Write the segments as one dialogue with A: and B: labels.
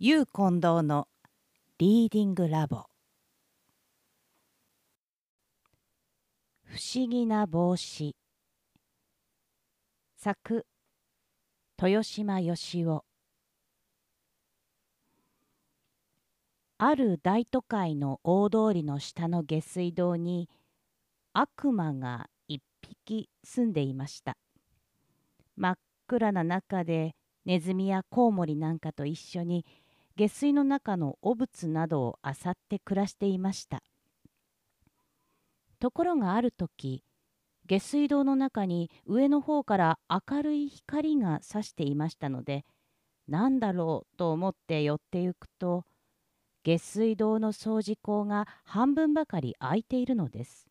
A: ゆう近藤のリーディングラボ。不思議な帽子。作豊島義雄。ある大都会の大通りの下の下水道に悪魔が一匹住んでいました。真っ暗な中でネズミやコウモリなんかと一緒に下水の中の汚物などを漁って暮らしていました。ところがある時下水道の中に上の方から明るい光が差していましたので何だろうと思って寄ってゆくと下水道の掃除口が半分ばかり開いているのです。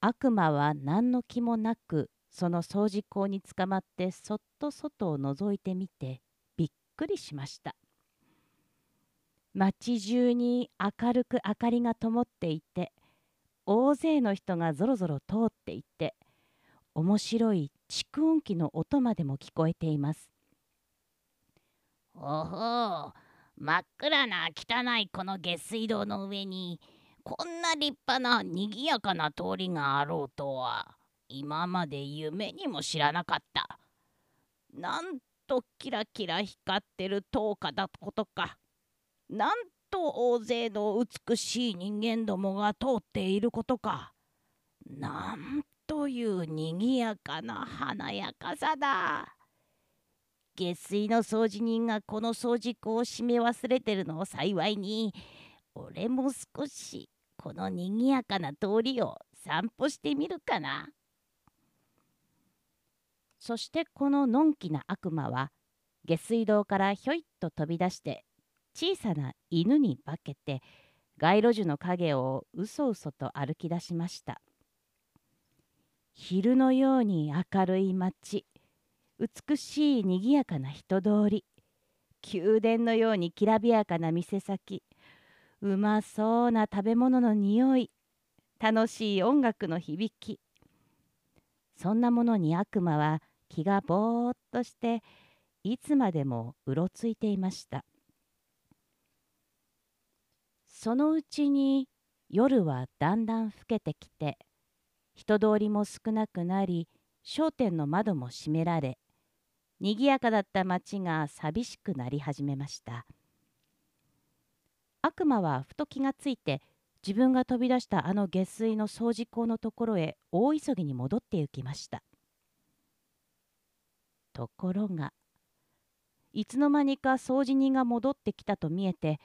A: 悪魔は何の気もなくその掃除口につかまってそっと外を覗いてみてくりしました町中に明るく明かりが灯っていて大勢の人がぞろぞろ通っていて面白い蓄音機の音までも聞こえています。
B: おほ真っ暗な汚いこの下水道の上にこんな立派なにぎやかな通りがあろうとは今まで夢にも知らなかった。なんとキラキラ光ってる灯火だことか。なんと大勢の美しい人間どもが通っていることか。なんというにぎやかな華やかさだ。下水の掃除人がこの掃除庫を閉め忘れてるのを幸いに俺も少しこのにぎやかな通りを散歩してみるかな。
A: そしてこののんきな悪魔は下水道からひょいっと飛び出して小さな犬に化けて街路樹の影をうそうそと歩き出しました。昼のように明るい街美しいにぎやかな人通り宮殿のようにきらびやかな店先うまそうな食べ物の匂い楽しい音楽の響き。そんなものに悪魔は気がぼーっとしていつまでもうろついていました。そのうちに夜はだんだん更けてきて人通りも少なくなり商店の窓も閉められにぎやかだった町が寂しくなり始めました。悪魔はふと気がついて自分が飛び出したあの下水の掃除口のところへ大急ぎに戻って行きました。ところがいつの間にか掃除人が戻ってきたと見えて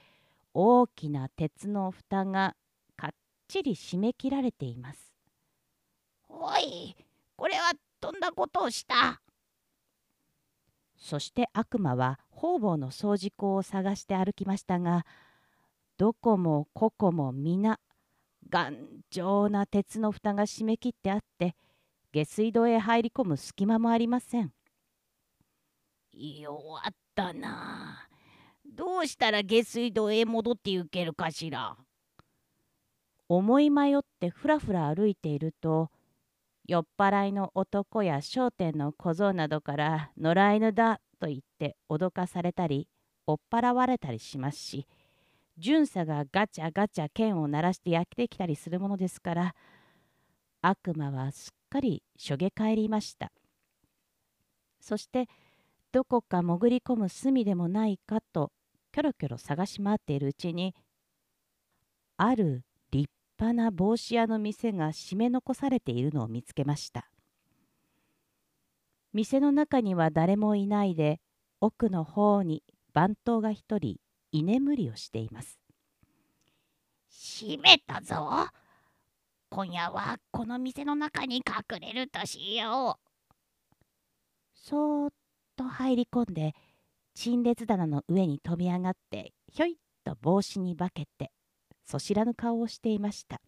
A: 大きな鉄の蓋がかっちり締め切られています。
B: おいこれはとんだことをした？
A: そして悪魔は方々の掃除口を探して歩きましたがどこもここも皆頑丈な鉄の蓋が締め切ってあって下水道へ入り込む隙間もありません。
B: 弱ったな。どうしたら下水道へ戻って行けるかしら。
A: 思い迷ってふらふら歩いていると酔っ払いの男や商店の小僧などから野良犬だと言って脅かされたり追っ払われたりしますし巡査がガチャガチャ剣を鳴らしてやってきたりするものですから悪魔はすっかりしょげ返りましたそしてどこか潜り込む隅でもないかとキョロキョロ探し回っているうちにある立派な帽子屋の店が締め残されているのを見つけました。店の中には誰もいないで奥の方に番頭が一人居眠りをしています
B: 閉めたぞ。今夜はこの店の中に隠れるとしよう。
A: そーっと入り込んで陳列棚の上に飛び上がってひょいっと帽子に化けてそしらぬ顔をしていました。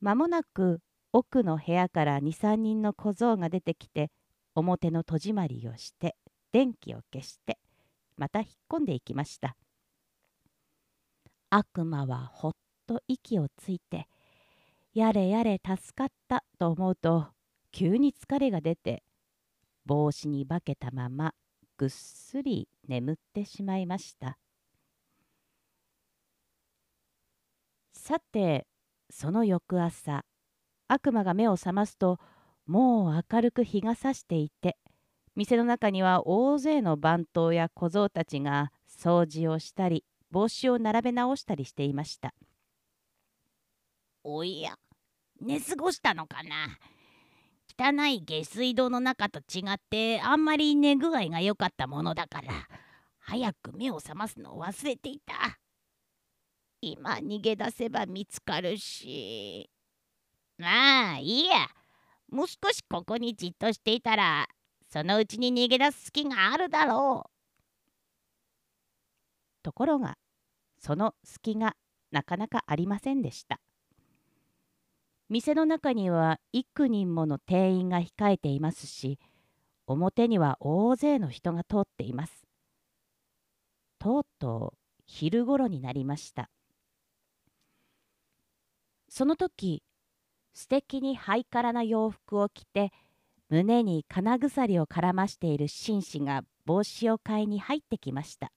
A: 間もなく奥の部屋から23人の小僧が出てきて表の戸締まりをして電気を消してまた引っ込んでいきました。悪魔はほっと息をついてやれやれ助かったと思うと急に疲れが出て帽子に化けたままぐっすり眠ってしまいました。さてその翌朝悪魔が目を覚ますともう明るく日が差していて店の中には大勢の番頭や小僧たちが掃除をしたり帽子を並べ直したりしていました。
B: おや寝過ごしたのかな？汚い下水道の中と違ってあんまり寝具合が良かったものだから早く目を覚ますのを忘れていた。今逃げ出せば見つかるし。まあいいや。もう少しここにじっとしていたらそのうちに逃げ出す隙があるだろう。
A: ところがその隙がなかなかありませんでした。店の中には幾人もの店員が控えていますし表には大勢の人が通っています。とうとう昼ごろになりました。その時素敵にハイカラな洋服を着て胸に金鎖を絡ましている紳士が帽子を買いに入ってきました。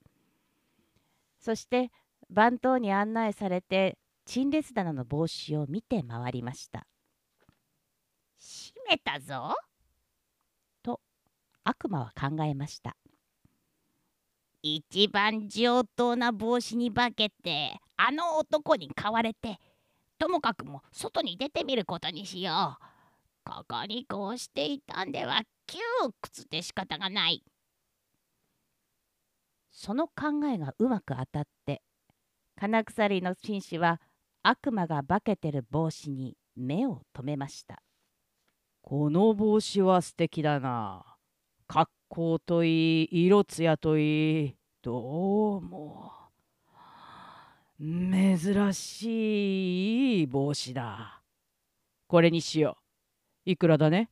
A: そして番頭に案内されて陳列棚の帽子を見て回りました。
B: 閉めたぞ。
A: と悪魔は考えました。
B: 一番上等な帽子に化けてあの男に買われてともかくも外に出てみることにしよう。ここにこうしていたんでは窮屈で仕方がない。
A: その考えがうまく当たって金鎖の紳士は悪魔が化けてる帽子に目を留めました。
C: この帽子は素敵だな。格好といい色艶といい。どうも。珍しい帽子だ。これにしよう。いくらだね？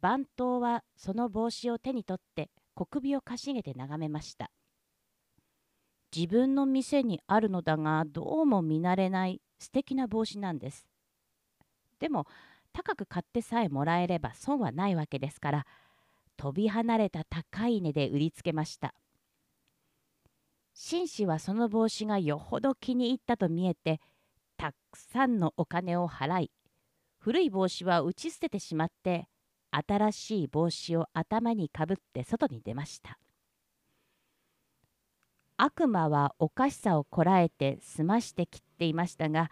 A: 番頭はその帽子を手に取って小首をかしげて眺めました自分の店にあるのだがどうも見慣れない素敵な帽子なんです。でも高く買ってさえもらえれば損はないわけですから飛び離れた高い値で売りつけました。紳士はその帽子がよほど気に入ったと見えてたくさんのお金を払い古い帽子は打ち捨ててしまって新しい帽子を頭にかぶって外に出ました。悪魔はおかしさをこらえて済まして切っていましたが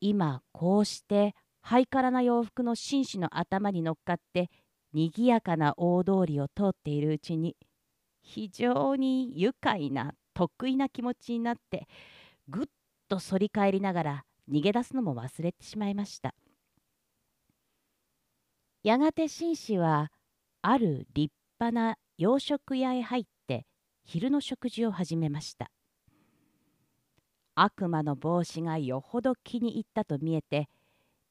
A: 今こうしてハイカラな洋服の紳士の頭に乗っかってにぎやかな大通りを通っているうちに非常に愉快な得意な気持ちになってぐっと反り返りながら逃げ出すのも忘れてしまいました。やがて紳士はある立派な洋食屋へ入って昼の食事を始めました。悪魔の帽子がよほど気に入ったと見えて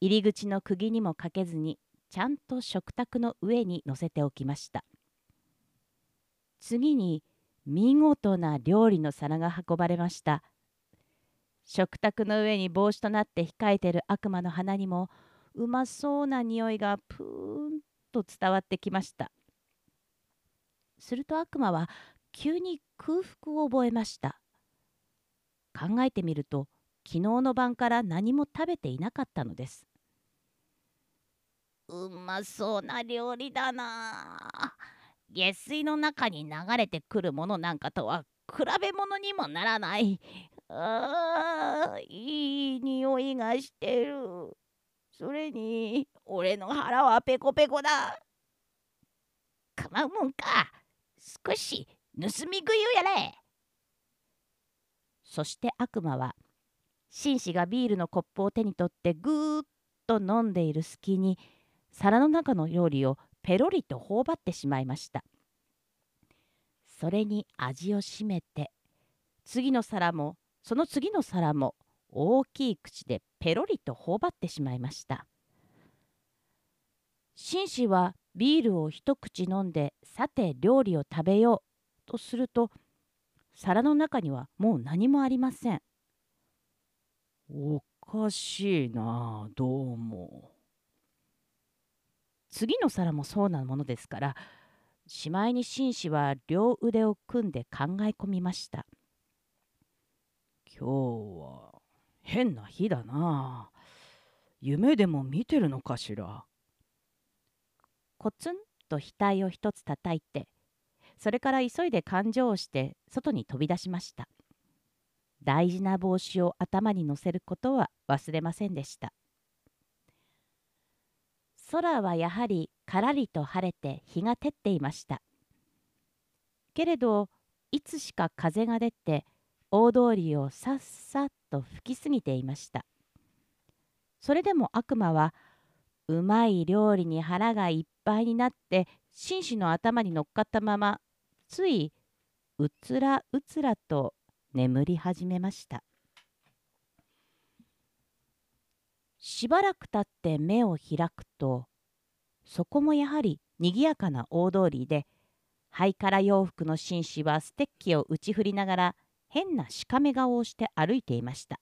A: 入り口の釘にもかけずにちゃんと食卓の上に乗せておきました。次に見事な料理の皿が運ばれました。食卓の上に帽子となって控えている悪魔の鼻にもうまそうな匂いがプーンと伝わってきました。すると悪魔は急に空腹を覚えました。考えてみると昨日の晩から何も食べていなかったのです。
B: うまそうな料理だな。下水の中に流れてくるものなんかとは比べ物にもならない。あーいい匂いがしてる。それに俺の腹はペコペコだ。構うもんか。少し盗み食いをやれ。
A: そして悪魔は紳士がビールのコップを手に取ってぐーっと飲んでいる隙に皿の中の料理をペロリと頬張ってしまいました。それに味をしめて次の皿もその次の皿も大きい口でペロリと頬張ってしまいました。紳士はビールを一口飲んでさて料理を食べよう。とすると皿の中にはもう何もありません。
C: おかしいなどうも。
A: 次の皿もそうなものですからしまいに紳士は両腕を組んで考え込みました
C: 今日は変な日だな夢でも見てるのかしら
A: コツンと額を一つ叩いてそれから急いで勘定をして外に飛び出しました。大事な帽子を頭に乗せることは忘れませんでした。空はやはりからりと晴れて日が照っていました。けれどいつしか風が出て大通りをさっさと吹き過ぎていました。それでも悪魔はうまい料理に腹がいっぱいになって紳士の頭に乗っかったままついうつらうつらと眠り始めました。しばらくたって目を開くとそこもやはりにぎやかな大通りでハイカラ洋服の紳士はステッキを打ち振りながら変なしかめ顔をして歩いていました。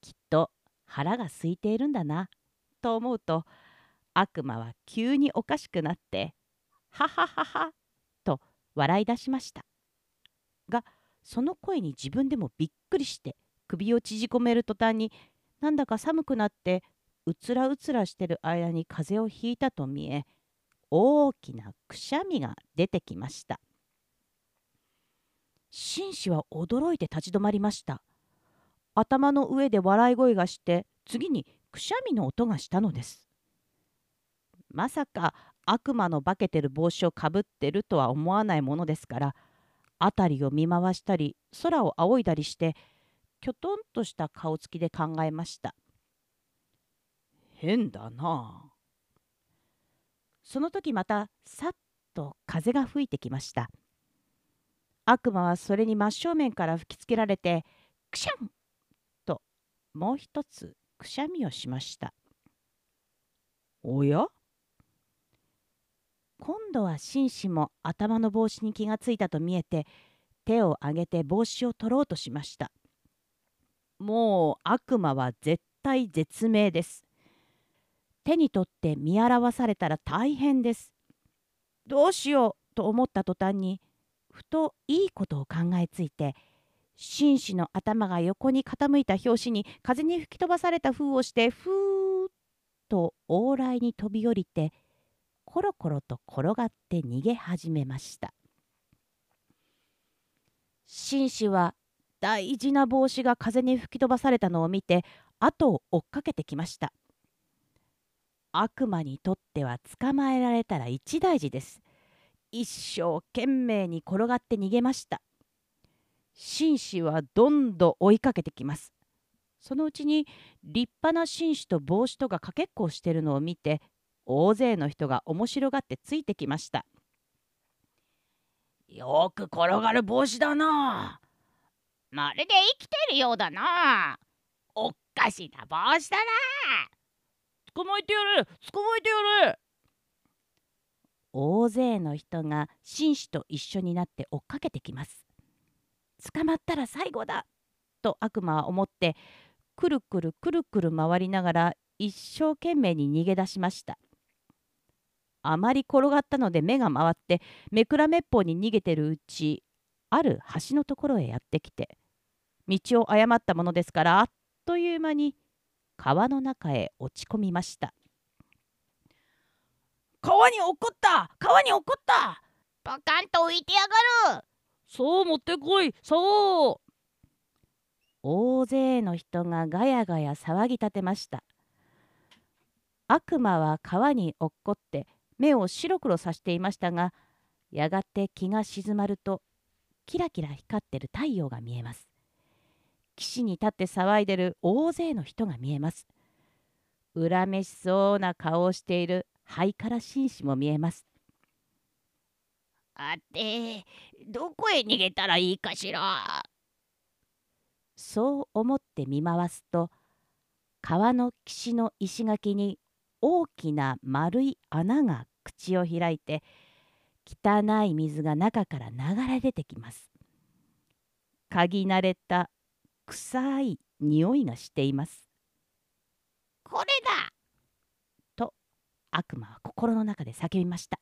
A: きっと腹が空いているんだなと思うと悪魔は急におかしくなって「はははは」と笑い出しました。がその声に自分でもびっくりして首を縮こめる途端になんだか寒くなってうつらうつらしてる間に風邪をひいたと見え大きなくしゃみが出てきました。紳士は驚いて立ち止まりました。頭の上で笑い声がして次にくしゃみの音がしたのです。まさか悪魔の化けてる帽子をかぶってるとは思わないものですから辺りを見回したり空を仰いだりしてきょとんとした顔つきで考えました。
C: 変だな
A: その時またさっと風が吹いてきました。悪魔はそれに真正面から吹きつけられてくしゃんともう一つくしゃみをしました。
C: おや？
A: 今度は紳士も頭の帽子に気がついたと見えて手を挙げて帽子を取ろうとしました。もう悪魔は絶対絶命です。手に取って見表されたら大変です。どうしようと思った途端にふといいことを考えついて紳士の頭が横に傾いた拍子に風に吹き飛ばされた風をしてふーっと往来に飛び降りてコロコロと転がって逃げ始めました。紳士は大事な帽子が風に吹き飛ばされたのを見て後を追っかけてきました。悪魔にとっては捕まえられたら一大事です。一生懸命に転がって逃げました。紳士はどんどん追いかけてきます。そのうちに立派な紳士と帽子とがかけっこをしているのを見て大勢の人が面白がってついてきました。
B: よく転がる帽子だな。まるで生きてるようだな。おっかしな帽子だな。
C: 捕まえてやる捕まえてやる
A: 大勢の人が紳士と一緒になって追っかけてきます。捕まったら最後だ。と悪魔は思ってくるくるくるくる回りながら一生懸命に逃げ出しましたあまり転がったので目が回ってめくらめっぽうに逃げてるうちある橋のところへやってきて道を誤ったものですからあっという間に川の中へ落ち込みました。
C: 川に落っこった！川に落っこった！
B: パカンと浮いてやがる！
C: そう持ってこい！そう！
A: 大勢の人がガヤガヤ騒ぎ立てました。悪魔は川に落っこって目を白黒さしていましたがやがて気が静まるとキラキラ光ってる太陽が見えます。岸に立って騒いでる大勢の人が見えます。恨めしそうな顔をしているハイカラ紳士も見えます。
B: あてどこへ逃げたらいいかしら？
A: そう思って見回すと川の岸の石垣に大きな丸い穴が口を開いて汚い水が中から流れ出てきます。嗅ぎ慣れた臭い匂いがしています。
B: これだ！
A: と悪魔は心の中で叫びました。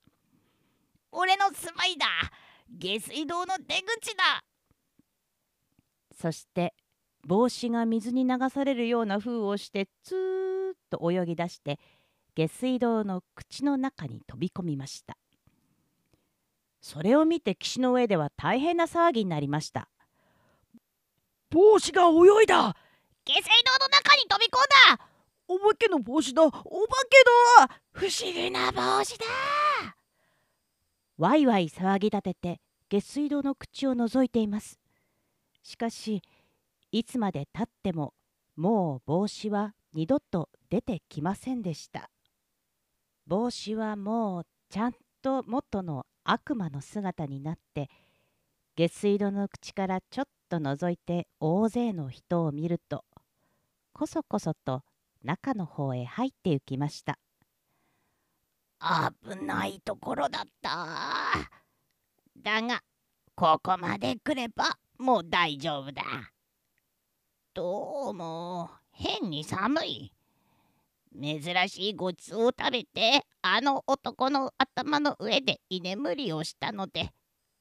B: 俺の住まいだ！下水道の出口だ！
A: そして帽子が水に流されるような風をしてツーッと泳ぎ出して下水道の口の中に飛び込みました。それを見て岸の上では大変な騒ぎになりました。
C: 帽子が泳いだ。
B: 下水道の中に飛び込んだ。
C: お化けの帽子だ。お化けだ
B: 不思議な帽子だ。
A: ワイワイ騒ぎ立てて下水道の口を覗いています。しかしいつまでたってももう帽子は二度と出てきませんでした帽子はもうちゃんと元の悪魔の姿になって下水道の口からちょっと覗いて大勢の人を見るとこそこそと中の方へ入って行きました。
B: 危ないところだった。だがここまで来ればもう大丈夫だ。どうも変に寒い。珍しいごちそうを食べてあの男の頭の上で居眠りをしたので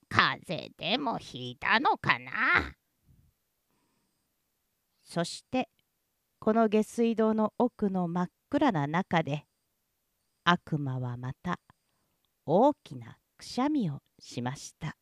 B: 風邪でもひいたのかな
A: そしてこの下水道の奥の真っ暗な中で悪魔はまた大きなくしゃみをしました。